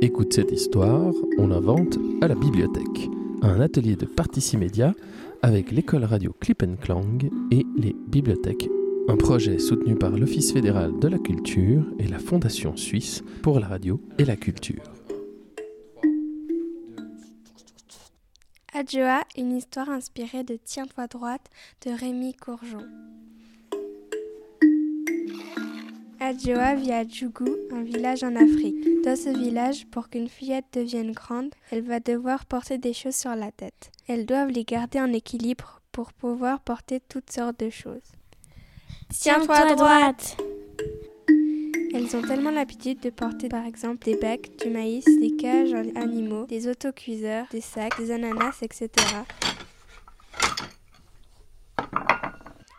Écoute cette histoire, on invente à la bibliothèque. Un atelier de Particimédia avec l'école radio Clip Clang et les bibliothèques. Un projet soutenu par l'Office fédéral de la culture et la Fondation suisse pour la radio et la culture. Adjoa, une histoire inspirée de Tiens-toi droite de Rémi Courgeon. Adjoa vit à Djougou, un village en Afrique. Dans ce village, pour qu'une fillette devienne grande, elle va devoir porter des choses sur la tête. Elles doivent les garder en équilibre pour pouvoir porter toutes sortes de choses. Tiens-toi à droite Elles ont tellement l'habitude de porter par exemple des becs, du maïs, des cages en animaux, des autocuiseurs, des sacs, des ananas, etc.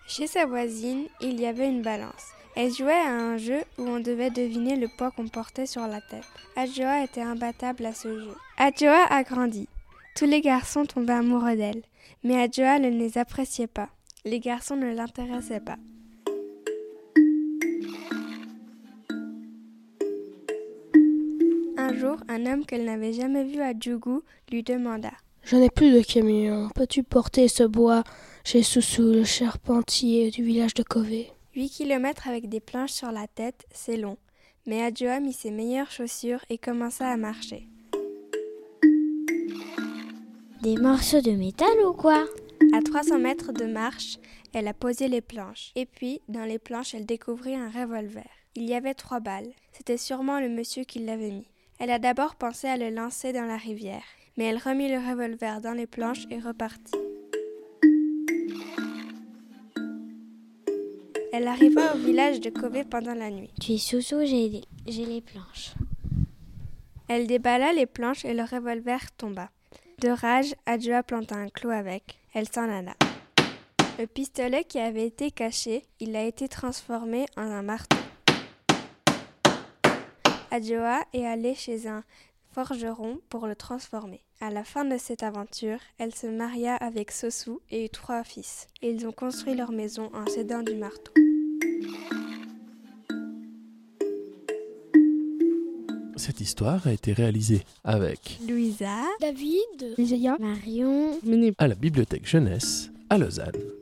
Chez sa voisine, il y avait une balance. Elle jouait à un jeu où on devait deviner le poids qu'on portait sur la tête. Adjoa était imbattable à ce jeu. Adjoa a grandi. Tous les garçons tombaient amoureux d'elle, mais Adjoa ne les appréciait pas. Les garçons ne l'intéressaient pas. Un jour, un homme qu'elle n'avait jamais vu à Djougou lui demanda Je n'ai plus de camion. Peux-tu porter ce bois chez Soussou, le charpentier du village de Kové 8 kilomètres avec des planches sur la tête, c'est long. Mais Adjoa mit ses meilleures chaussures et commença à marcher. Des morceaux de métal ou quoi? À 300 mètres de marche, elle a posé les planches. Et puis, dans les planches, elle découvrit un revolver. Il y avait trois balles. C'était sûrement le monsieur qui l'avait mis. Elle a d'abord pensé à le lancer dans la rivière, mais elle remit le revolver dans les planches et repartit. Elle arriva au village de Kové pendant la nuit. Tu es sous j'ai les, j'ai les planches. Elle déballa les planches et le revolver tomba. De rage, Adjoa planta un clou avec. Elle s'en alla. Le pistolet qui avait été caché, il a été transformé en un marteau. Adjoa est allée chez un forgeron pour le transformer. À la fin de cette aventure, elle se maria avec Sosu et eut trois fils. Ils ont construit leur maison en s'aidant du marteau. Cette histoire a été réalisée avec Louisa, David, Marion, à la bibliothèque jeunesse à Lausanne.